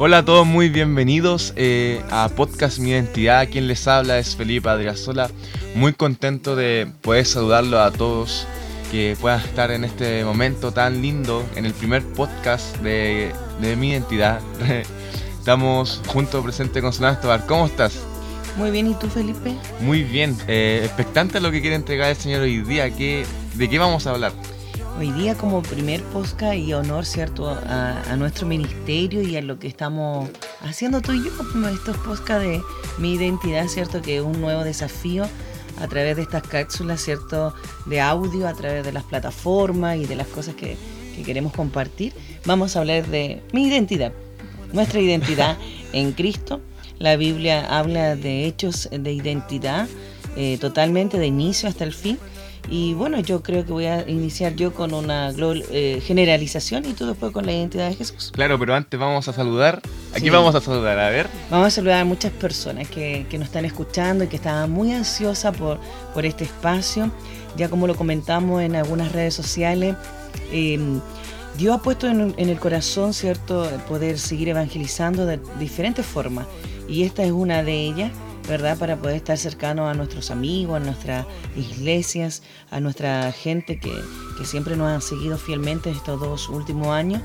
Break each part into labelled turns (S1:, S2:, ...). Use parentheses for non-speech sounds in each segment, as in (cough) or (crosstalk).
S1: Hola a todos, muy bienvenidos eh, a Podcast Mi Identidad. Quien les habla es Felipe Adriasola. Muy contento de poder saludarlo a todos, que puedan estar en este momento tan lindo, en el primer podcast de, de Mi Identidad. (laughs) Estamos juntos presente con Solano Escobar. ¿Cómo estás?
S2: Muy bien, ¿y tú, Felipe?
S1: Muy bien, eh, expectante a lo que quiere entregar el Señor hoy día. ¿Qué, ¿De qué vamos a hablar?
S2: Hoy día como primer podcast y honor, ¿cierto?, a, a nuestro ministerio y a lo que estamos haciendo tú y yo, estos podcasts de mi identidad, ¿cierto?, que es un nuevo desafío a través de estas cápsulas, ¿cierto?, de audio, a través de las plataformas y de las cosas que, que queremos compartir. Vamos a hablar de mi identidad, nuestra identidad en Cristo. La Biblia habla de hechos de identidad eh, totalmente de inicio hasta el fin. Y bueno, yo creo que voy a iniciar yo con una eh, generalización y tú después con la identidad de Jesús.
S1: Claro, pero antes vamos a saludar. Aquí
S2: Sí.
S1: vamos a saludar, a ver.
S2: Vamos a saludar a muchas personas que, que nos están escuchando y que estaban muy ansiosas por, por este espacio. Ya como lo comentamos en algunas redes sociales, eh, Dios ha puesto en, el corazón, ¿cierto?, poder seguir evangelizando de diferentes formas. Y esta es una de ellas, ¿verdad?, para poder estar cercanos a nuestros amigos, a nuestras iglesias, a nuestra gente que, siempre nos han seguido fielmente estos dos últimos años.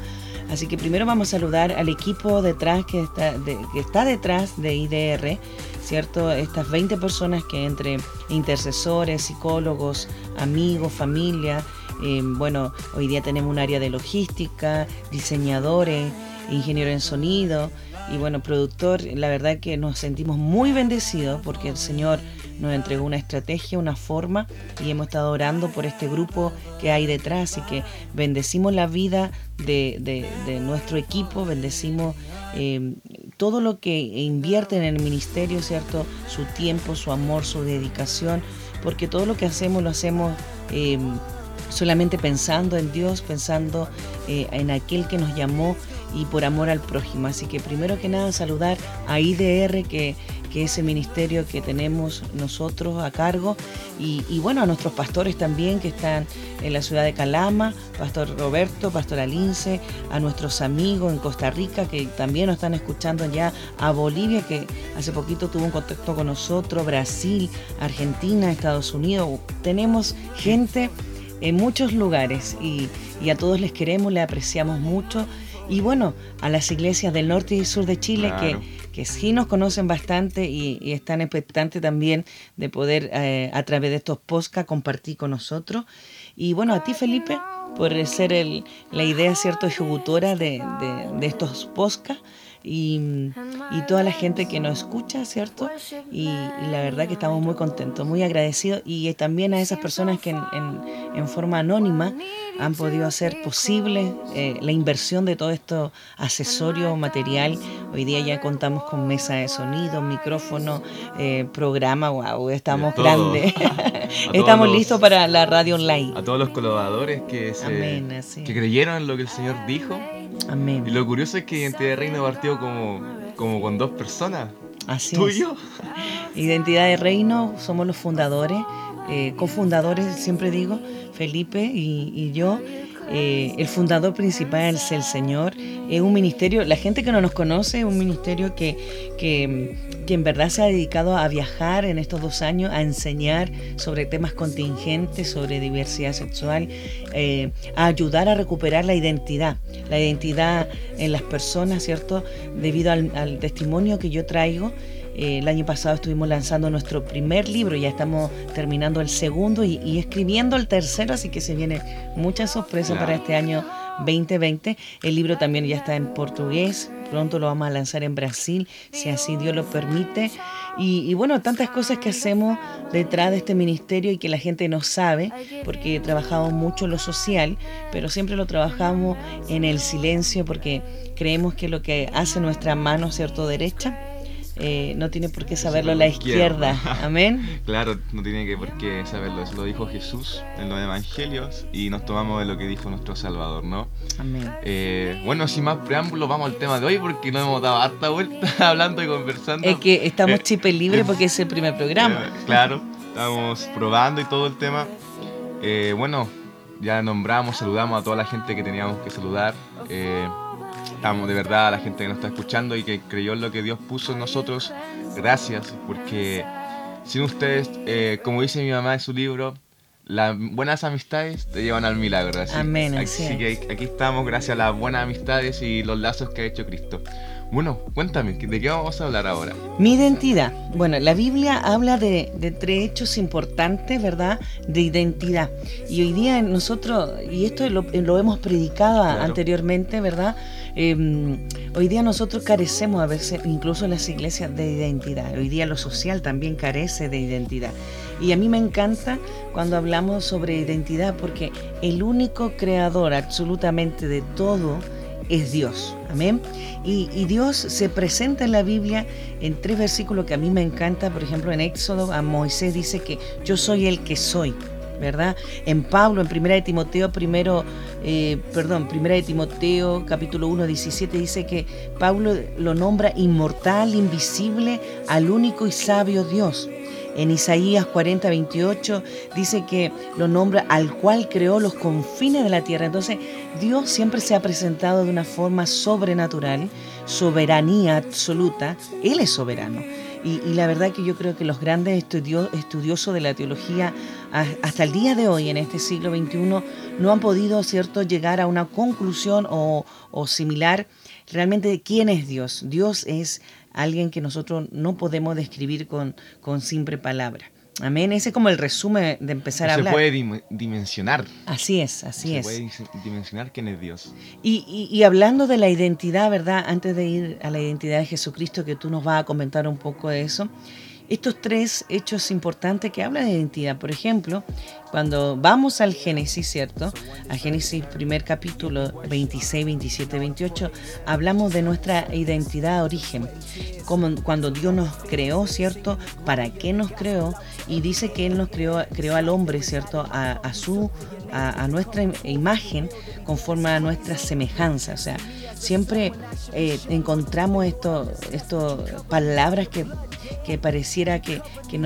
S2: Así que primero vamos a saludar al equipo detrás que está, que está detrás de IDR, ¿cierto? Estas 20 personas que entre intercesores, psicólogos, amigos, familia, eh, bueno, hoy día tenemos un área de logística, diseñadores, ingeniero en sonido y bueno, productor, la verdad que nos sentimos muy bendecidos porque el Señor nos entregó una estrategia, una forma y hemos estado orando por este grupo que hay detrás y que bendecimos la vida de, de- nuestro equipo, bendecimos eh, todo lo que invierte en el ministerio, ¿cierto? Su tiempo, su amor, su dedicación, porque todo lo que hacemos lo hacemos eh, solamente pensando en Dios, pensando eh, en aquel que nos llamó y por amor al prójimo. Así que primero que nada saludar a IDR, que, que es el ministerio que tenemos nosotros a cargo, y, y bueno, a nuestros pastores también que están en la ciudad de Calama, Pastor Roberto, Pastor Alince, a nuestros amigos en Costa Rica que también nos están escuchando ya, a Bolivia que hace poquito tuvo un contacto con nosotros, Brasil, Argentina, Estados Unidos. Tenemos gente en muchos lugares y, y a todos les queremos, les apreciamos mucho. Y bueno, a las iglesias del norte y sur de Chile
S1: Claro.
S2: que, que sí nos conocen bastante y, y están expectantes también de poder eh, a través de estos podcasts compartir con nosotros. Y bueno, a ti Felipe, por ser el, la idea, ¿cierto?, ejecutora de, de- de estos podcasts y, y toda la gente que nos escucha, ¿cierto? Y, y la verdad que estamos muy contentos, muy agradecidos y también a esas personas que en, en- en forma anónima han podido hacer posible eh, la inversión de todo esto accesorio, material. Hoy día ya contamos con mesa de sonido, micrófono, eh, programa, wow, estamos grandes. (laughs) estamos
S1: los-
S2: listos para la radio online.
S1: A todos los colaboradores que, se,
S2: Amén, así.
S1: que creyeron en lo que el Señor dijo. Y
S2: Amén.
S1: lo curioso es que Identidad de Reino partió como, como con dos personas.
S2: Así
S1: Tú
S2: es.
S1: y yo.
S2: Identidad de Reino, somos los fundadores, eh, cofundadores, siempre digo, Felipe y, y yo. Eh, el fundador principal es el Señor. Es un ministerio, la gente que no nos conoce, es un ministerio que, que, que en verdad se ha dedicado a viajar en estos dos años, a enseñar sobre temas contingentes, sobre diversidad sexual, eh, a ayudar a recuperar la identidad, la identidad en las personas, ¿cierto? Debido al, al testimonio que yo traigo. Eh, el año pasado estuvimos lanzando nuestro primer libro, ya estamos terminando el segundo y, y escribiendo el tercero, así que se viene mucha sorpresa
S1: Claro.
S2: para este año 2020. El libro también ya está en portugués, pronto lo vamos a lanzar en Brasil, si así Dios lo permite. Y, y bueno, tantas cosas que hacemos detrás de este ministerio y que la gente no sabe, porque trabajamos mucho lo social, pero siempre lo trabajamos en el silencio, porque creemos que lo que hace nuestra mano, ¿cierto? Derecha, eh, no tiene por qué saberlo la izquierda. (laughs) Amén.
S1: Claro, no tiene que por qué saberlo. Eso lo dijo Jesús en los evangelios y nos tomamos de lo que dijo nuestro Salvador, ¿no?
S2: Amén.
S1: Eh, bueno, sin más preámbulos, vamos al tema de hoy porque no hemos dado harta vuelta (laughs) hablando y conversando.
S2: Es que estamos
S1: Eh,
S2: chipe libre
S1: eh,
S2: porque es el primer programa.
S1: Claro, estamos probando y todo el tema. Bueno, ya nombramos, saludamos a toda la gente que teníamos que saludar. Eh, estamos de verdad a la gente que nos está escuchando y que creyó en lo que Dios puso en nosotros. Gracias, porque sin ustedes, eh, como dice mi mamá en su libro, las buenas amistades te llevan al milagro. Así,
S2: Amén, así
S1: así que aquí estamos gracias a las buenas amistades y los lazos que ha hecho Cristo. Bueno, cuéntame, ¿de qué vamos a hablar ahora?
S2: Mi identidad. Bueno, la Biblia habla de, de tres hechos importantes, ¿verdad? De identidad. Y hoy día nosotros, y esto lo, lo hemos predicado
S1: Claro.
S2: anteriormente, ¿verdad? Eh, hoy día nosotros carecemos a veces, incluso las iglesias, de identidad. Hoy día lo social también carece de identidad. Y a mí me encanta cuando hablamos sobre identidad porque el único creador absolutamente de todo es Dios. Amén. Y, y Dios se presenta en la Biblia en tres versículos que a mí me encanta. Por ejemplo, en Éxodo a Moisés dice que yo soy el que soy. ¿Verdad? En Pablo, en Primera de Timoteo, primero, eh, perdón, Primera de Timoteo, capítulo 1, 17, dice que Pablo lo nombra inmortal, invisible, al único y sabio Dios. En Isaías 40, 28 dice que lo nombra al cual creó los confines de la tierra. Entonces, Dios siempre se ha presentado de una forma sobrenatural, soberanía absoluta. Él es soberano. Y, y la verdad que yo creo que los grandes estudio- estudiosos de la teología hasta el día de hoy, en este siglo XXI, no han podido cierto, llegar a una conclusión o, o similar realmente de quién es Dios. Dios es alguien que nosotros no podemos describir con, con simple palabra. Amén. Ese es como el resumen de empezar a
S1: se
S2: hablar.
S1: puede dim- dimensionar.
S2: Así es, así
S1: se
S2: es.
S1: puede dis- dimensionar quién es Dios.
S2: Y, y- y hablando de la identidad, ¿verdad? Antes de ir a la identidad de Jesucristo, que tú nos vas a comentar un poco de eso, estos tres hechos importantes que hablan de identidad. Por ejemplo, cuando vamos al Génesis, ¿cierto? A Génesis primer capítulo 26, 27, 28, hablamos de nuestra identidad origen. Como cuando Dios nos creó, ¿cierto? ¿Para qué nos creó? Y dice que Él nos creó, creó al hombre, ¿cierto? A, su, a, nuestra im- imagen, conforme a nuestra semejanza. O sea, siempre eh, encontramos esto palabras que, que pareciera que,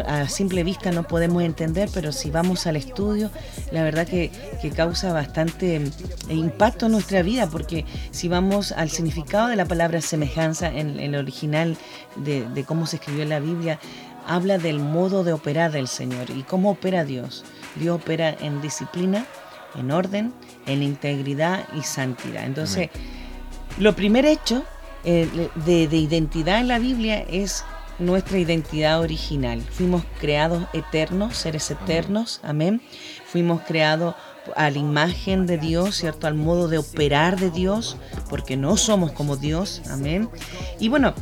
S2: a simple vista no podemos entender, pero si vamos al estudio, la verdad que, que causa bastante mm, impacto en nuestra vida, porque si vamos al significado de la palabra semejanza en, en el original de, de cómo se escribió en la Biblia, habla del modo de operar del Señor y cómo opera Dios. Dios opera en disciplina, en orden, en integridad y santidad. Entonces, lo primer hecho eh, de, de identidad en la Biblia es nuestra identidad original. Fuimos creados eternos, seres eternos, amén. Fuimos creados a la imagen de Dios, ¿cierto? Al modo de operar de Dios, porque no somos como Dios, amén. Y bueno,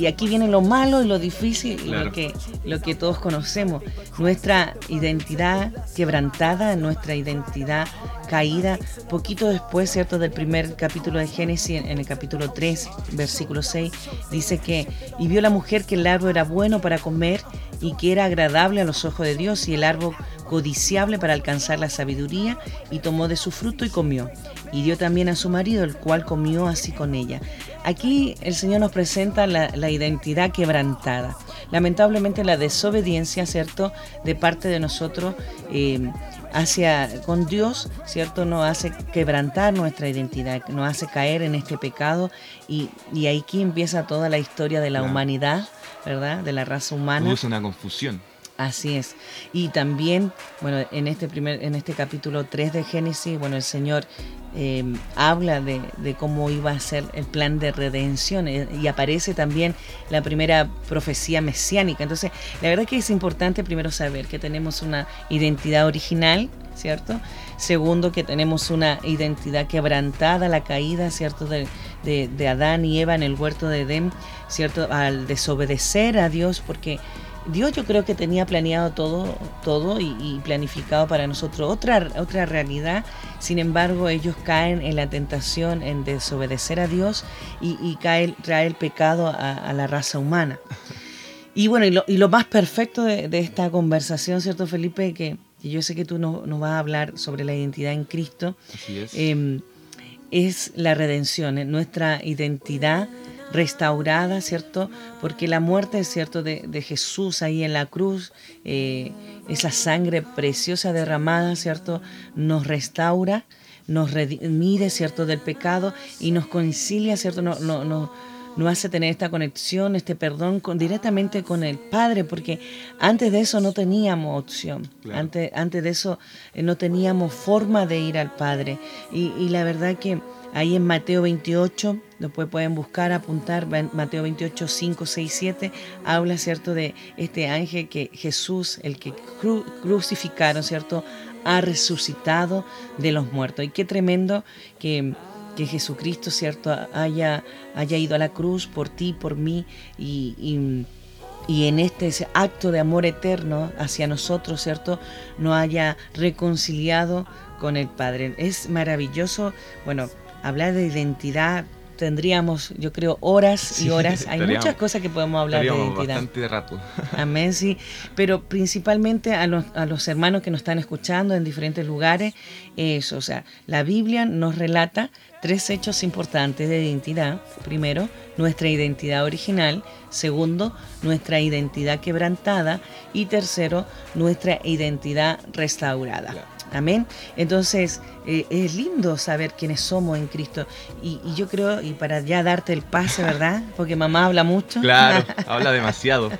S2: y aquí viene lo malo y lo difícil y lo que, lo que todos conocemos. Nuestra identidad quebrantada, nuestra identidad caída, poquito después, ¿cierto? Del primer capítulo de Génesis, en, en el capítulo 3, versículo 6, dice que, y vio la mujer que el árbol era bueno para comer y que era agradable a los ojos de Dios y el árbol codiciable para alcanzar la sabiduría, y tomó de su fruto y comió. Y dio también a su marido, el cual comió así con ella. Aquí el Señor nos presenta la, la identidad quebrantada. Lamentablemente la desobediencia, ¿cierto?, de parte de nosotros eh, hacia con Dios, ¿cierto?, nos hace quebrantar nuestra identidad, nos hace caer en este pecado y, y aquí empieza toda la historia de la
S1: Claro.
S2: humanidad, ¿verdad?, de la raza humana.
S1: Produce una confusión.
S2: Así es. Y también, bueno, en este primer, en este capítulo 3 de Génesis, bueno, el Señor eh, habla de, de cómo iba a ser el plan de redención eh, y aparece también la primera profecía mesiánica. Entonces, la verdad que es importante primero saber que tenemos una identidad original, ¿cierto? Segundo, que tenemos una identidad quebrantada, la caída, ¿cierto? De, de Adán y Eva en el huerto de Edén, ¿cierto? Al desobedecer a Dios, porque Dios yo creo que tenía planeado todo, todo y, y planificado para nosotros otra, otra realidad. Sin embargo, ellos caen en la tentación en desobedecer a Dios y, y cae, trae el pecado a, a la raza humana. Y bueno, y lo, y lo más perfecto de, de esta conversación, ¿cierto, Felipe? Que, que yo sé que tú nos, nos vas a hablar sobre la identidad en Cristo.
S1: Así es.
S2: Eh, es la redención, es nuestra identidad restaurada, ¿cierto? Porque la muerte, ¿cierto?, de, de Jesús ahí en la cruz, eh, esa sangre preciosa derramada, ¿cierto?, nos restaura, nos redime, ¿cierto?, del pecado y nos concilia, ¿cierto?, no, no, no, nos hace tener esta conexión, este perdón con, directamente con el Padre, porque antes de eso no teníamos opción, antes, antes de eso eh, no teníamos forma de ir al Padre. Y, y la verdad que Ahí en Mateo 28, después pueden buscar, apuntar, Mateo 28, 5, 6, 7, habla, ¿cierto?, de este ángel que Jesús, el que crucificaron, ¿cierto?, ha resucitado de los muertos. Y qué tremendo que, que Jesucristo, ¿cierto?, haya, haya ido a la cruz por ti, por mí, y, y en este acto de amor eterno hacia nosotros, ¿cierto? Nos haya reconciliado con el Padre. Es maravilloso, bueno, hablar de identidad tendríamos, yo creo, horas y horas. Hay muchas cosas que podemos hablar de identidad.
S1: Bastante rato.
S2: Amén, sí. Pero principalmente a los, a los hermanos que nos están escuchando en diferentes lugares, eso, o sea, la Biblia nos relata tres hechos importantes de identidad. Primero, nuestra identidad original. Segundo, nuestra identidad quebrantada. Y tercero, nuestra identidad restaurada. Amén. Entonces, eh, es lindo saber quiénes somos en Cristo. Y, yo creo, y para ya darte el pase, ¿verdad? Porque mamá habla mucho.
S1: Claro, (laughs) habla demasiado.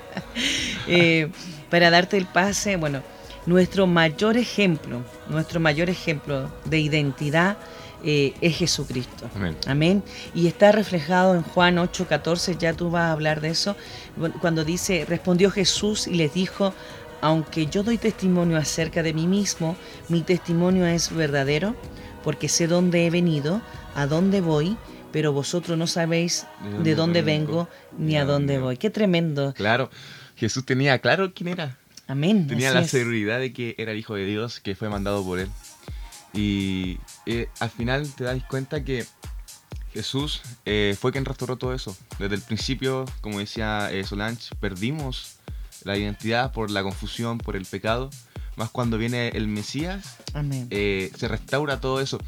S2: Eh, para darte el pase, bueno, nuestro mayor ejemplo, nuestro mayor ejemplo de identidad eh, es Jesucristo. Amén. Amén. Y está reflejado en Juan 8:14, ya tú vas a hablar de eso, cuando dice, respondió Jesús y les dijo, aunque yo doy testimonio acerca de mí mismo, mi testimonio es verdadero, porque sé dónde he venido, a dónde voy, pero vosotros no sabéis de dónde, vengo, ni a dónde voy. Qué tremendo.
S1: Claro, Jesús tenía claro quién era.
S2: Amén.
S1: Tenía la seguridad de que era el Hijo de Dios, que fue mandado por él. Y eh, al final te das cuenta que Jesús eh, fue quien restauró todo eso. Desde el principio, como decía eh, Solange, perdimos la identidad por la confusión, por el pecado. Más cuando viene el Mesías, eh, se restaura todo eso.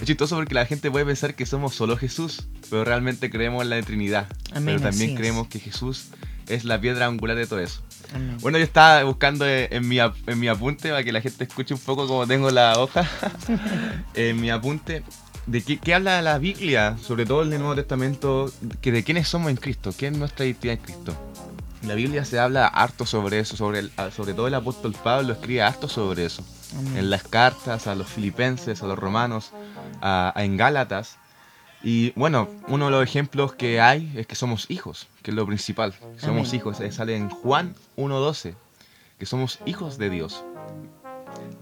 S1: Es chistoso porque la gente puede pensar que somos solo Jesús, pero realmente creemos en la Trinidad. pero también creemos que Jesús es la piedra angular de todo eso. Bueno, yo estaba buscando en mi, en mi apunte para que la gente escuche un poco como tengo la hoja. (laughs) en mi apunte de qué, qué, habla la Biblia, sobre todo en el Nuevo Testamento, que de quiénes somos en Cristo, qué es nuestra identidad en Cristo la Biblia se habla harto sobre eso, sobre, el, sobre todo el apóstol Pablo escribe harto sobre eso. En las cartas a los filipenses, a los romanos, a, en Gálatas. Y bueno, uno de los ejemplos que hay es que somos hijos, que es lo principal. Somos hijos, eh, sale en Juan 1.12, que somos hijos de Dios.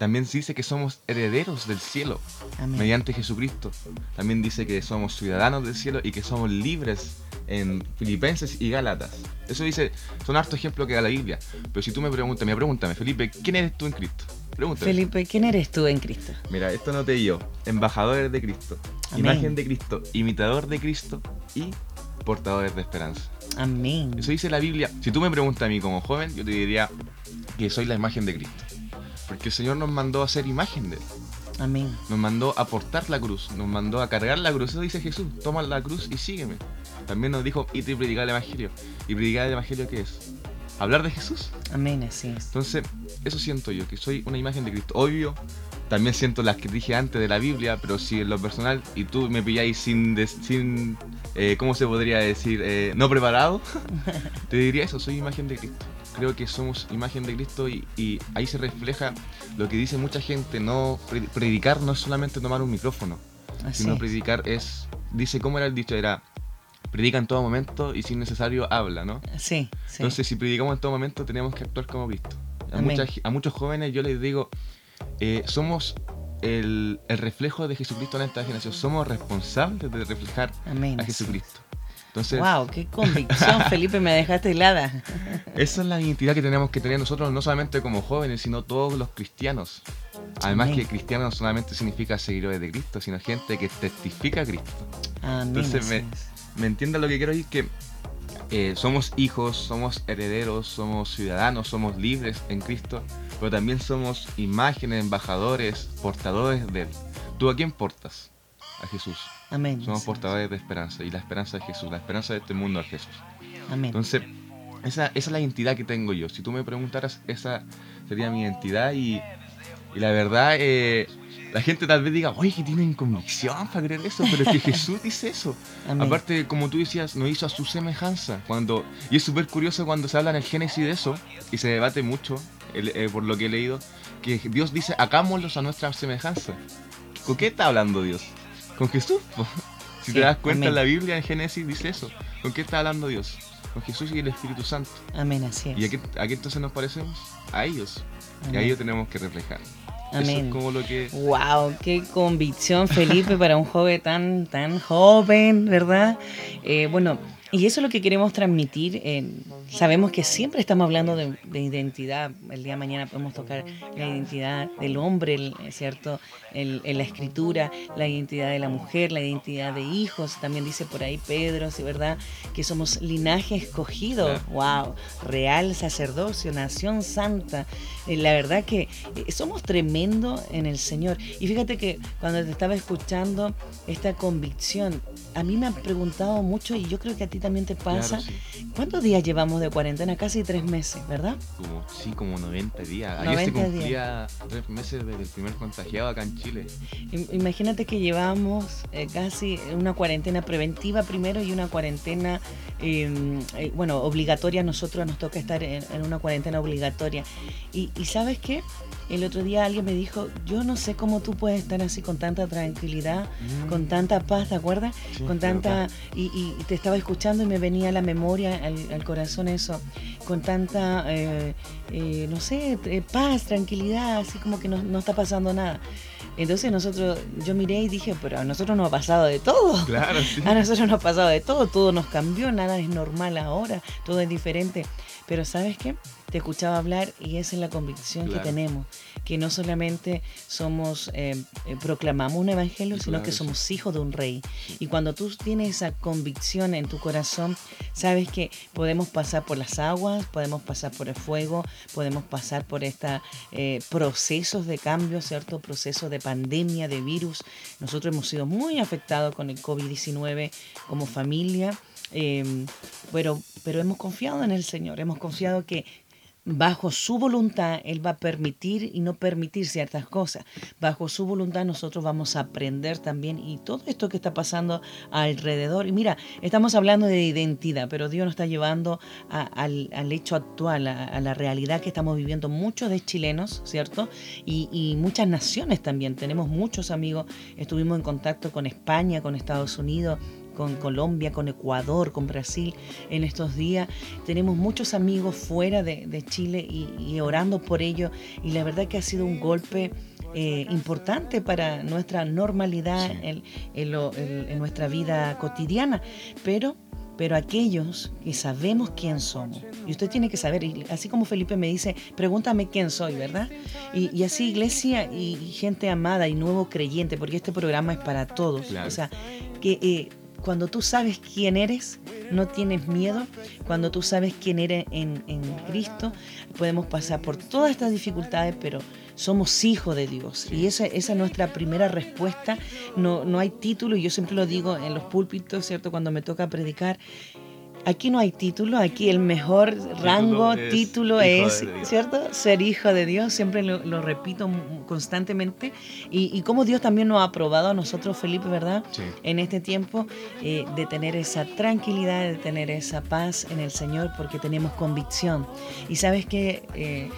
S1: También dice que somos herederos del cielo mediante Jesucristo. También dice que somos ciudadanos del cielo y que somos libres en Filipenses y Gálatas. Eso dice, son hartos ejemplos que da la Biblia. Pero si tú me preguntas, me pregúntame, Felipe, ¿quién eres tú en Cristo?
S2: Pregúntame. Felipe, ¿quién eres tú en Cristo?
S1: Mira, esto no te yo. Embajadores de Cristo, imagen de Cristo, imitador de Cristo y portadores de esperanza.
S2: Amén.
S1: Eso dice la Biblia. Si tú me preguntas a mí como joven, yo te diría que soy la imagen de Cristo. Porque el Señor nos mandó a ser imagen de Él.
S2: Amén.
S1: Nos mandó a portar la cruz, nos mandó a cargar la cruz. Eso dice Jesús, toma la cruz y sígueme. También nos dijo, y te predicar el Evangelio. ¿Y predicar el Evangelio qué es? Hablar de Jesús.
S2: Amén, así es.
S1: Entonces, eso siento yo, que soy una imagen de Cristo. Obvio, también siento las que dije antes de la Biblia, pero si en lo personal, y tú me pilláis sin, sin eh, ¿cómo se podría decir? Eh, no preparado, (laughs) te diría eso, soy imagen de Cristo creo que somos imagen de Cristo y, ahí se refleja lo que dice mucha gente, no predicar no es solamente tomar un micrófono, sino predicar es, dice cómo era el dicho, era predica en todo momento y si es necesario habla, ¿no?
S2: Sí,
S1: Entonces si predicamos en todo momento tenemos que actuar como Cristo. A, a muchos jóvenes yo les digo, eh, somos el, reflejo de Jesucristo en esta generación, somos responsables de reflejar a Jesucristo.
S2: Entonces, wow, qué convicción, (laughs) Felipe, me dejaste helada.
S1: Esa es la identidad que tenemos que tener nosotros, no solamente como jóvenes, sino todos los cristianos. Además que cristiano no solamente significa seguidores de Cristo, sino gente que testifica a Cristo. Entonces, me, me entiende lo que quiero decir, que eh, somos hijos, somos herederos, somos ciudadanos, somos libres en Cristo, pero también somos imágenes, embajadores, portadores de Él. ¿Tú a quién portas? A Jesús.
S2: Amén.
S1: Somos portadores de esperanza. Y la esperanza de Jesús. La esperanza de este mundo es Jesús.
S2: Amén.
S1: Entonces, esa, esa es la identidad que tengo yo. Si tú me preguntaras, esa sería mi identidad. Y, y la verdad, eh, la gente tal vez diga, oye, que tienen convicción para creer eso. Pero es que Jesús (laughs) dice eso.
S2: Amén.
S1: Aparte, como tú decías, nos hizo a su semejanza. Cuando, y es súper curioso cuando se habla en el Génesis de eso, y se debate mucho, eh, por lo que he leído, que Dios dice, hagámoslos a nuestra semejanza. ¿Con qué está hablando Dios? Con Jesús. po. Si
S2: Sí,
S1: te das cuenta,
S2: amén.
S1: la Biblia, en Génesis, dice eso. ¿Con qué está hablando Dios? Con Jesús y el Espíritu Santo.
S2: Amén, así es.
S1: ¿Y a qué, a qué entonces nos parecemos? A ellos. Y a ellos tenemos que reflejar. Eso
S2: Amén.
S1: es como lo que...
S2: Wow, qué convicción, Felipe, para un joven tan, tan joven, ¿verdad? Eh, bueno, y eso es lo que queremos transmitir. eh, sabemos que siempre estamos hablando de, de identidad. El día de mañana podemos tocar la identidad del hombre, el- ¿cierto? El- en la escritura, la identidad de la mujer, la identidad de hijos. También dice por ahí Pedro, ¿sí, ¿verdad? Que somos linaje escogido. Wow, real sacerdocio, nación santa. Eh, la verdad que eh, somos tremendo en el Señor. Y fíjate que cuando te estaba escuchando esta convicción, a mí me han preguntado mucho y yo creo que a ti también te pasa.
S1: Claro, sí.
S2: ¿Cuántos días llevamos de cuarentena? Casi tres meses, ¿verdad?
S1: Como, sí, como 90 días. Ayer
S2: 90
S1: se
S2: días.
S1: cumplía tres meses desde el primer contagiado acá en Chile.
S2: Im- Imagínate que llevamos eh, casi una cuarentena preventiva primero y una cuarentena, eh, eh, bueno, obligatoria. Nosotros nos toca estar en, en una cuarentena obligatoria. Y, y sabes qué? El otro día alguien me dijo, yo no sé cómo tú puedes estar así con tanta tranquilidad, con tanta paz, ¿te acuerdas?
S1: Mm. Sí,
S2: con
S1: de
S2: tanta... Y, y te estaba escuchando y me venía a la memoria, al, al corazón eso, con tanta, eh, eh, no sé, eh, paz, tranquilidad, así como que no, no está pasando nada. Entonces nosotros, yo miré y dije, pero a nosotros nos ha pasado de todo.
S1: Claro, (laughs) sí.
S2: A nosotros nos ha pasado de todo, todo nos cambió, nada es normal ahora, todo es diferente. Pero ¿sabes qué? Te escuchaba hablar y esa es la convicción
S1: Claro.
S2: que tenemos, que no solamente somos, eh, eh, proclamamos un evangelio, sino que somos hijos de un rey. Y cuando tú tienes esa convicción en tu corazón, sabes que podemos pasar por las aguas, podemos pasar por el fuego, podemos pasar por estos procesos de cambio, ¿cierto? Procesos de pandemia, de virus. Nosotros hemos sido muy afectados con el COVID-19 como familia, eh, pero, pero hemos confiado en el Señor, hemos confiado que bajo su voluntad Él va a permitir y no permitir ciertas cosas. Bajo su voluntad nosotros vamos a aprender también y todo esto que está pasando alrededor. Y mira, estamos hablando de identidad, pero Dios nos está llevando a- al, al hecho actual, a, a la realidad que estamos viviendo muchos de chilenos, ¿cierto? Y, y muchas naciones también. Tenemos muchos amigos, estuvimos en contacto con España, con Estados Unidos con Colombia, con Ecuador, con Brasil en estos días. Tenemos muchos amigos fuera de, de Chile y, y orando por ello. Y la verdad que ha sido un golpe eh, importante para nuestra normalidad
S1: Sí.
S2: en, en lo- en- en nuestra vida cotidiana. Pero pero aquellos que sabemos quién somos, y usted tiene que saber, y así como Felipe me dice, pregúntame quién soy, ¿verdad? Y, y así iglesia y gente amada y nuevo creyente, porque este programa es para todos.
S1: Claro.
S2: O sea, que eh, cuando tú sabes quién eres, no tienes miedo. Cuando tú sabes quién eres en, en Cristo, podemos pasar por todas estas dificultades, pero somos hijos de Dios. Y esa, esa es nuestra primera respuesta. No, no hay título, y yo siempre lo digo en los púlpitos, ¿cierto? Cuando me toca predicar. Aquí no hay título, aquí el mejor rango,
S1: es
S2: título es. ¿cierto? Ser hijo de Dios, siempre lo, lo repito constantemente. Y, y como Dios también nos ha aprobado a nosotros, Felipe, ¿verdad?
S1: Sí.
S2: En este tiempo, eh, de tener esa tranquilidad, de tener esa paz en el Señor, porque tenemos convicción. Y sabes que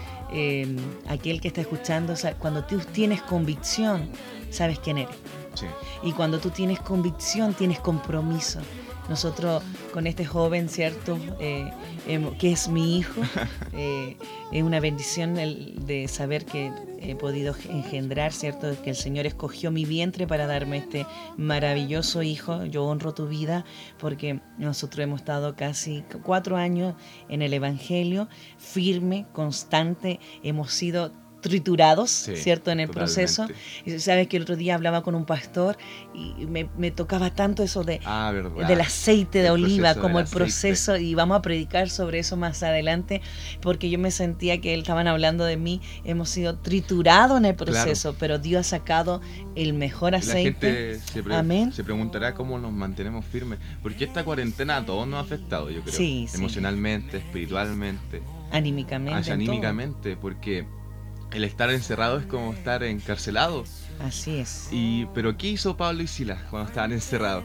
S2: aquel que está escuchando, cuando tú tienes convicción, sabes quién eres.
S1: Sí.
S2: Y cuando tú tienes convicción, tienes compromiso. Nosotros con este joven, ¿cierto? Eh, em, que es mi hijo, (laughs) eh, es una bendición el de saber que he podido engendrar, ¿cierto? Que el Señor escogió mi vientre para darme este maravilloso hijo. Yo honro tu vida porque nosotros hemos estado casi cuatro años en el Evangelio, firme, constante, hemos sido triturados,
S1: Sí,
S2: ¿cierto? En el
S1: totalmente.
S2: proceso. Y sabes que el otro día hablaba con un pastor y me, me tocaba tanto eso de,
S1: Ah,
S2: del aceite de
S1: El
S2: oliva, como el proceso, y vamos a predicar sobre eso más adelante, porque yo me sentía que él estaban hablando de mí, hemos sido triturados en el
S1: Claro.
S2: proceso, pero Dios ha sacado el mejor
S1: La
S2: aceite.
S1: gente se, pre-
S2: Amén.
S1: se preguntará cómo nos mantenemos firmes. Porque esta cuarentena a todos nos ha afectado, yo creo.
S2: Sí, sí.
S1: Emocionalmente, espiritualmente,
S2: Anímicamente.
S1: anímicamente. Porque el estar encerrado es como estar encarcelado.
S2: Así es.
S1: Y, pero ¿qué hizo Pablo y Silas cuando estaban encerrados?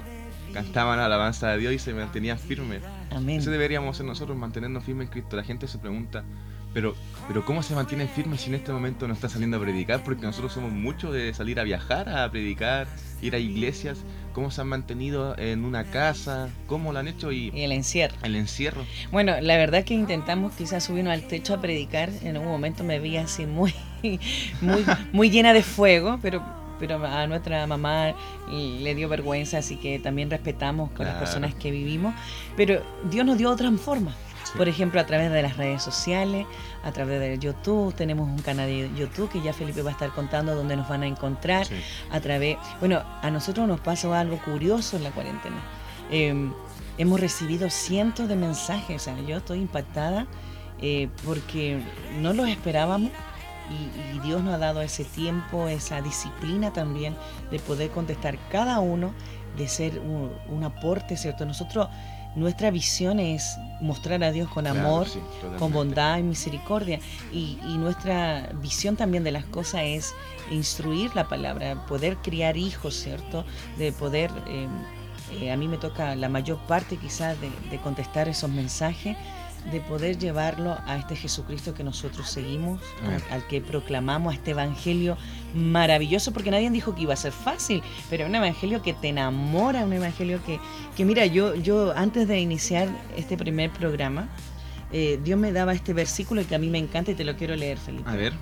S1: Cantaban alabanza de Dios y se mantenían firmes.
S2: Amén.
S1: Eso deberíamos hacer nosotros, mantenernos firmes en Cristo. La gente se pregunta, pero, pero ¿cómo se mantienen firmes si en este momento no está saliendo a predicar? Porque nosotros somos muchos de salir a viajar, a predicar, ir a iglesias. ¿Cómo se han mantenido en una casa? ¿Cómo lo han hecho? Y
S2: Y el encierro.
S1: el encierro.
S2: Bueno, la verdad que intentamos quizás subirnos al techo a predicar. En un momento me vi así muy, (laughs) muy, muy llena de fuego, pero, pero a nuestra mamá le dio vergüenza, así que también respetamos con las
S1: Claro.
S2: personas que vivimos. Pero Dios nos dio otra forma. Por ejemplo, a través de las redes sociales, a través de YouTube, tenemos un canal de YouTube que ya Felipe va a estar contando donde nos van a encontrar
S1: Sí.
S2: a través, bueno, a nosotros nos pasó algo curioso en la cuarentena. Eh, hemos recibido cientos de mensajes, o sea, yo estoy impactada eh, porque no los esperábamos y, y Dios nos ha dado ese tiempo, esa disciplina también de poder contestar cada uno, de ser un, un aporte, ¿cierto? Nosotros, nuestra visión es mostrar a Dios con
S1: Claro,
S2: amor,
S1: sí,
S2: con bondad y misericordia. Y, y nuestra visión también de las cosas es instruir la palabra, poder criar hijos, ¿cierto? De poder, eh, eh, a mí me toca la mayor parte quizás de, de contestar esos mensajes, de poder llevarlo a este Jesucristo que nosotros seguimos, al, que proclamamos, a este Evangelio maravilloso, porque nadie dijo que iba a ser fácil, pero es un Evangelio que te enamora, un Evangelio que, que mira, yo, yo antes de iniciar este primer programa, eh, Dios me daba este versículo que a mí me encanta y te lo quiero leer, Felipe.
S1: A ver,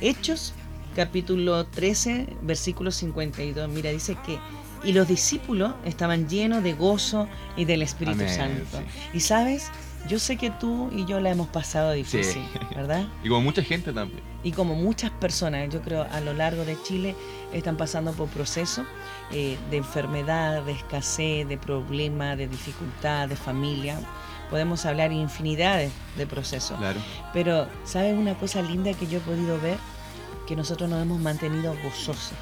S2: Hechos, capítulo 13, versículo 52. Mira, dice que, y los discípulos estaban llenos de gozo y del Espíritu
S1: Amén,
S2: Santo.
S1: sí.
S2: Y sabes, yo sé que tú y yo la hemos pasado difícil,
S1: Sí.
S2: ¿verdad? (laughs)
S1: y como mucha gente también.
S2: Y como muchas personas, yo creo, a lo largo de Chile están pasando por procesos eh, de enfermedad, de escasez, de problema, de dificultad, de familia. Podemos hablar infinidades de procesos.
S1: Claro.
S2: Pero, ¿sabes una cosa linda que yo he podido ver? Que nosotros nos hemos mantenido gozosos.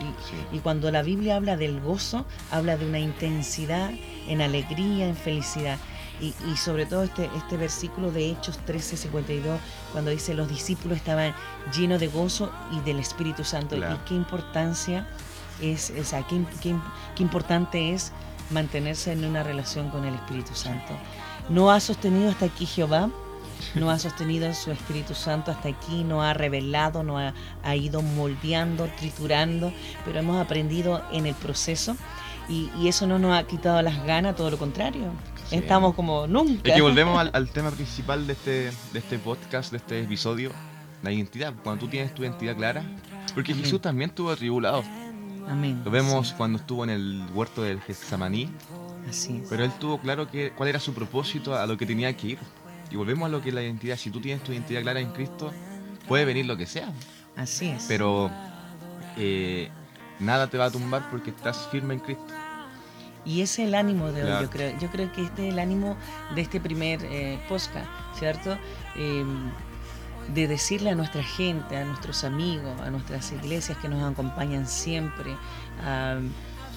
S2: Y,
S1: Sí.
S2: y cuando la Biblia habla del gozo, habla de una intensidad en alegría, en felicidad. Y, y sobre todo este, este versículo de Hechos 13:52, cuando dice los discípulos estaban llenos de gozo y del Espíritu Santo.
S1: Claro.
S2: Y qué importancia es, o sea, qué, qué- qué importante es mantenerse en una relación con el Espíritu Santo. No ha sostenido hasta aquí Jehová, no ha sostenido su Espíritu Santo hasta aquí, no ha revelado, no ha, ha ido moldeando, triturando, pero hemos aprendido en el proceso y, y eso no nos ha quitado las ganas, todo lo contrario.
S1: Sí.
S2: Estamos como nunca.
S1: Es que volvemos (laughs) al, al tema principal de este, de este podcast, de este episodio, la identidad. Cuando tú tienes tu identidad clara, porque
S2: Amén.
S1: Jesús también estuvo atribulado.
S2: Amén.
S1: Lo vemos
S2: Sí,
S1: cuando estuvo en el huerto del Getsemaní,
S2: así es.
S1: pero él tuvo claro que, cuál era su propósito, a lo que tenía que ir. Y volvemos a lo que es la identidad. Si tú tienes tu identidad clara en Cristo, puede venir lo que sea,
S2: Así es.
S1: pero eh, nada te va a tumbar porque estás firme en Cristo.
S2: Y ese es el ánimo de hoy,
S1: Claro.
S2: yo creo. Yo creo que este es el ánimo de este primer eh, podcast, ¿cierto? Eh, de decirle a nuestra gente, a nuestros amigos, a nuestras iglesias que nos acompañan siempre, a,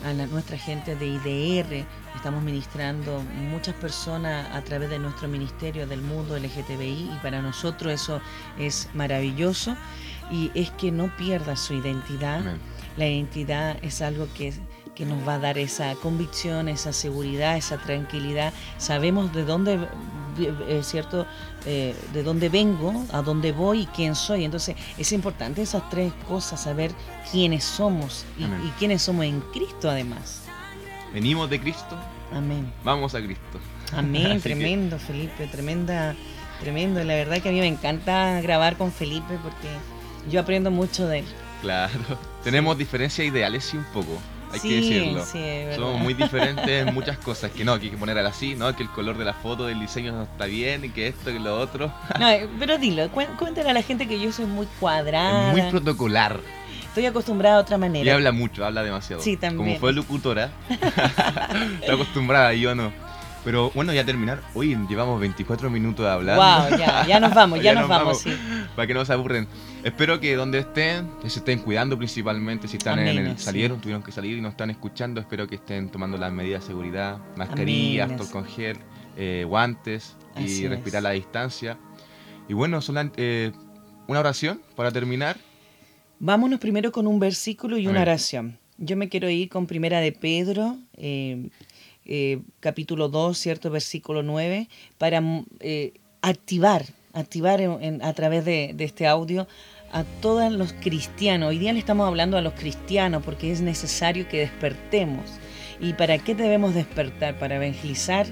S2: a la- nuestra gente de IDR, estamos ministrando muchas personas a través de nuestro ministerio del mundo LGTBI y para nosotros eso es maravilloso y es que no pierda su identidad. La identidad es algo que, que nos va a dar esa convicción, esa seguridad, esa tranquilidad. Sabemos de dónde, es cierto, eh, de dónde vengo, a dónde voy y quién soy. Entonces es importante esas tres cosas, saber quiénes somos y, quiénes somos en Cristo además.
S1: Venimos de Cristo,
S2: Amén.
S1: vamos a Cristo.
S2: Amén, (laughs)
S1: que-
S2: tremendo Felipe, tremenda, tremendo. La verdad que a mí me encanta grabar con Felipe porque yo aprendo mucho de él.
S1: Claro. Tenemos diferencias ideales, sí, un poco. Hay
S2: Sí,
S1: que decirlo.
S2: sí.
S1: Somos muy diferentes en muchas cosas, que no, que hay que poner así, ¿no? Que el color de la foto, del diseño no está bien, y que esto, que lo otro. (laughs)
S2: No, pero dilo, cué- cuéntale a la gente que yo soy muy cuadrada.
S1: Es muy protocolar.
S2: Estoy acostumbrada a otra
S1: Y
S2: manera.
S1: habla mucho, habla demasiado.
S2: Sí, también.
S1: Como fue locutora, (laughs) está acostumbrada, y yo no. Pero bueno, ya terminar. Hoy llevamos 24 minutos de hablar.
S2: Wow, ya, ya nos vamos, (laughs) ya, nos, vamos, sí.
S1: Para que no se aburren. Espero que donde estén, que se estén cuidando principalmente. Si están en el,
S2: sí.
S1: salieron, tuvieron que salir y nos están escuchando. Espero que estén tomando las medidas de seguridad, mascarillas,
S2: Amén,
S1: alcohol con gel, eh, guantes
S2: Así
S1: y
S2: es.
S1: respirar a la distancia. Y bueno, solan- eh, una oración para terminar.
S2: Vámonos primero con un versículo y una oración. Yo me quiero ir con Primera de Pedro, eh, capítulo 2, cierto, versículo 9, para mm, activar, activar en- en- a través de, de este audio a todos los cristianos. Hoy día le estamos hablando a los cristianos porque es necesario que despertemos. ¿Y para qué debemos despertar? Para evangelizar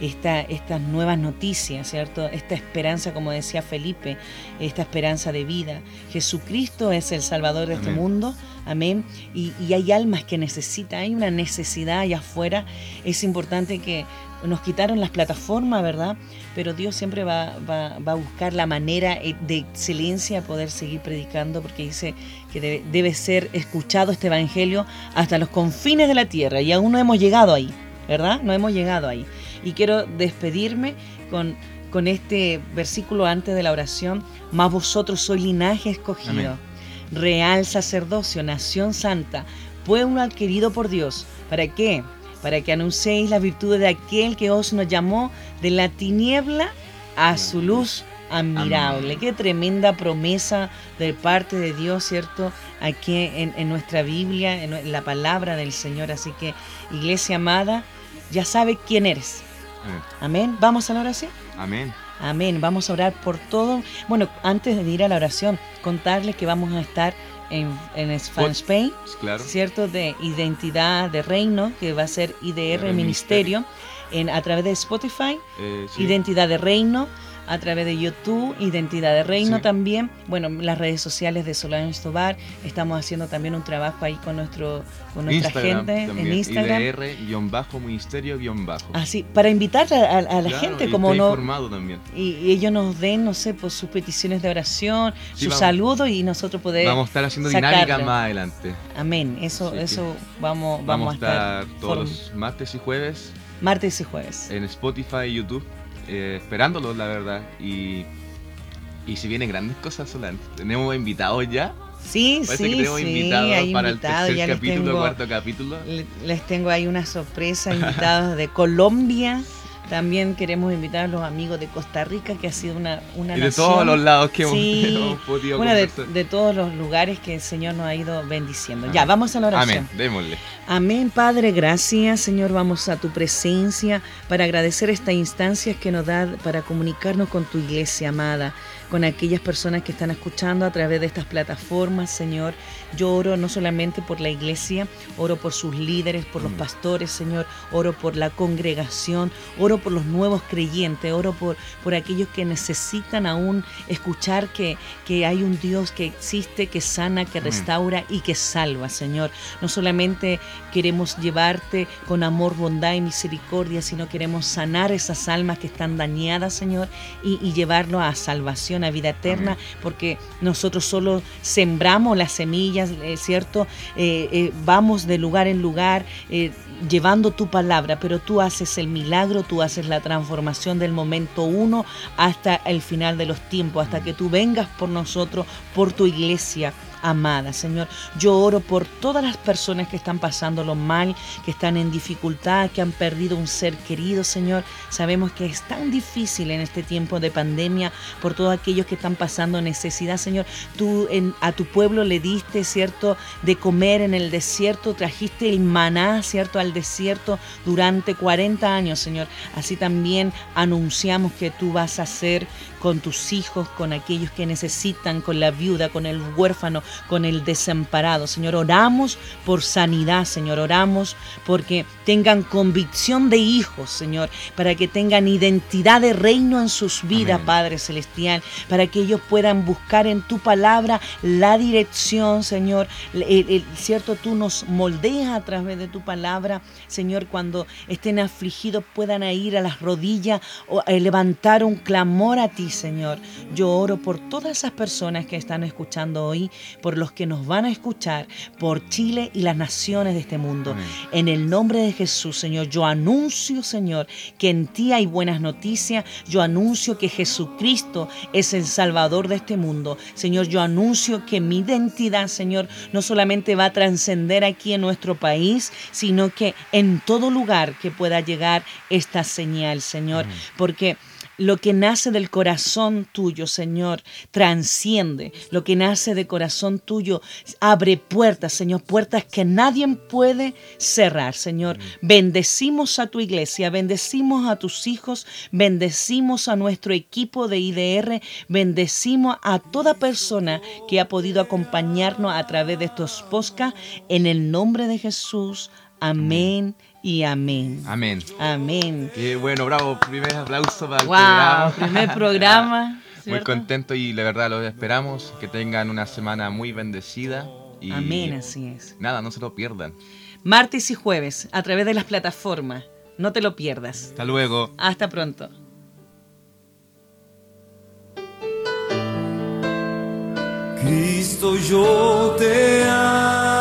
S2: esta, estas nuevas noticias, ¿cierto? Esta esperanza, como decía Felipe, esta esperanza de vida. Jesucristo es el Salvador de este mundo, amén. Y, y hay almas que necesitan, hay una necesidad allá afuera. Es importante que nos quitaron las plataformas, ¿verdad? Pero Dios siempre va, va- va a buscar la manera eh, de excelencia de poder seguir predicando, porque dice que debe, debe ser escuchado este Evangelio hasta los confines de la tierra, y aún no hemos llegado ahí, ¿verdad? No hemos llegado ahí. Y quiero despedirme con, con este versículo antes de la oración, más vosotros sois linaje escogido,
S1: Amén.
S2: real sacerdocio, nación santa, pueblo adquirido por Dios. ¿Para qué? Para que anunciéis la virtud de aquel que os nos llamó de la tiniebla a su luz admirable.
S1: Amén.
S2: Qué tremenda promesa de parte de Dios, ¿cierto? Aquí en, en nuestra Biblia, en, en la palabra del Señor. Así que, iglesia amada, ya sabe quién eres.
S1: Amén.
S2: Amén. Vamos a la oración.
S1: Amén.
S2: Amén. Vamos a orar por todo. Bueno, antes de ir a la oración, contarles que vamos a estar en, en Spain,
S1: Claro.
S2: ¿cierto? De identidad de reino, que va a ser IDR
S1: IDR
S2: Ministerio, en, a través de Spotify,
S1: Eh, sí.
S2: Identidad de Reino, a través de YouTube, Identidad de Reino
S1: Sí.
S2: también. Bueno, las redes sociales de Solano Estobar. Estamos haciendo también un trabajo ahí con, nuestro, con nuestra
S1: Instagram
S2: gente
S1: también.
S2: en Instagram.
S1: IDR-bajo ministerio guion bajo.
S2: Así, para invitar a, a- a la
S1: Claro,
S2: gente,
S1: y
S2: como no,
S1: también.
S2: y, y ellos nos den, no sé, pues sus peticiones de oración,
S1: Sí,
S2: sus saludos y nosotros poder.
S1: Vamos a estar haciendo
S2: sacarlo.
S1: dinámica más adelante.
S2: Amén. Eso,
S1: Así
S2: eso vamos,
S1: Vamos,
S2: vamos,
S1: a estar todos
S2: form-
S1: los martes y jueves
S2: martes y jueves.
S1: en Spotify y YouTube, eh, esperándolos, la verdad. Y, y si vienen grandes cosas, Solán. Tenemos invitados ya.
S2: Sí,
S1: Parece
S2: sí,
S1: que tenemos
S2: sí,
S1: invitados
S2: hay
S1: para
S2: invitados,
S1: el tercer capítulo,
S2: tengo,
S1: cuarto capítulo.
S2: le- les tengo ahí una sorpresa, invitados de (laughs) Colombia. También queremos invitar a los amigos de Costa Rica, que ha sido una, una
S1: Y de
S2: nación.
S1: todos los lados que hemos,
S2: Sí. (laughs)
S1: hemos podido
S2: Bueno, de, de todos los lugares que el Señor nos ha ido bendiciendo.
S1: Amén.
S2: Ya, vamos a la oración.
S1: Amén, démosle.
S2: Amén, Padre, gracias, Señor. Vamos a tu presencia para agradecer estas instancias que nos da para comunicarnos con tu iglesia amada, con aquellas personas que están escuchando a través de estas plataformas, Señor. Yo oro no solamente por la iglesia, oro por sus líderes, por los
S1: Mm.
S2: pastores, Señor. Oro por la congregación, oro por los nuevos creyentes, oro por, por aquellos que necesitan aún escuchar que, que hay un Dios que existe, que sana, que
S1: Amén.
S2: restaura y que salva, Señor. No solamente queremos llevarte con amor, bondad y misericordia, sino queremos sanar esas almas que están dañadas, Señor, y, y llevarlo a salvación, a vida eterna, porque nosotros solo sembramos las semillas, eh, ¿cierto? Eh, eh, vamos de lugar en lugar. eh, llevando tu palabra, pero tú haces el milagro, tú haces la transformación del momento uno hasta el final de los tiempos, hasta que tú vengas por nosotros, por tu iglesia amada, Señor. Yo oro por todas las personas que están pasándolo mal, que están en dificultad, que han perdido un ser querido, Señor. Sabemos que es tan difícil en este tiempo de pandemia por todos aquellos que están pasando necesidad, Señor. Tú en- a tu pueblo le diste, ¿cierto?, de comer en el desierto, trajiste el maná, ¿cierto?, al desierto durante 40 años, Señor. Así también anunciamos que tú vas a hacer con tus hijos, con aquellos que necesitan, con la viuda, con el huérfano, con el desamparado. Señor, oramos por sanidad, Señor, oramos porque tengan convicción de hijos, Señor, para que tengan identidad de reino en sus vidas, Padre Celestial, para que ellos puedan buscar en tu palabra la dirección, Señor. El, cierto, tú nos moldeas a través de tu palabra, Señor, cuando estén afligidos puedan ir a las rodillas o eh, levantar un clamor a ti, Señor. Yo oro por todas esas personas que están escuchando hoy, por los que nos van a escuchar, por Chile y las naciones de este mundo. En el nombre de Jesús, Señor, yo anuncio, Señor, que en ti hay buenas noticias. Yo anuncio que Jesucristo es el Salvador de este mundo. Señor, yo anuncio que mi identidad, Señor, no solamente va a trascender aquí en nuestro país, sino que en todo lugar que pueda llegar esta señal, Señor. Porque lo que nace del corazón tuyo, Señor, transciende. Lo que nace del corazón tuyo abre puertas, Señor, puertas que nadie puede cerrar, Señor. Bendecimos a tu iglesia, bendecimos a tus hijos, bendecimos a nuestro equipo de IDR, bendecimos a toda persona que ha podido acompañarnos a través de estos podcasts. En el nombre de Jesús. Amén y amén.
S1: Amén.
S2: Amén.
S1: Qué bueno, bravo. Primer aplauso para
S2: el programa. Primer programa. (laughs)
S1: Muy contento y la verdad los esperamos. Que tengan una semana muy bendecida. Y
S2: amén, así es.
S1: Nada, no se lo pierdan.
S2: Martes y jueves, a través de las plataformas. No te lo pierdas.
S1: Hasta luego.
S2: Hasta pronto.
S3: Cristo, yo te amo.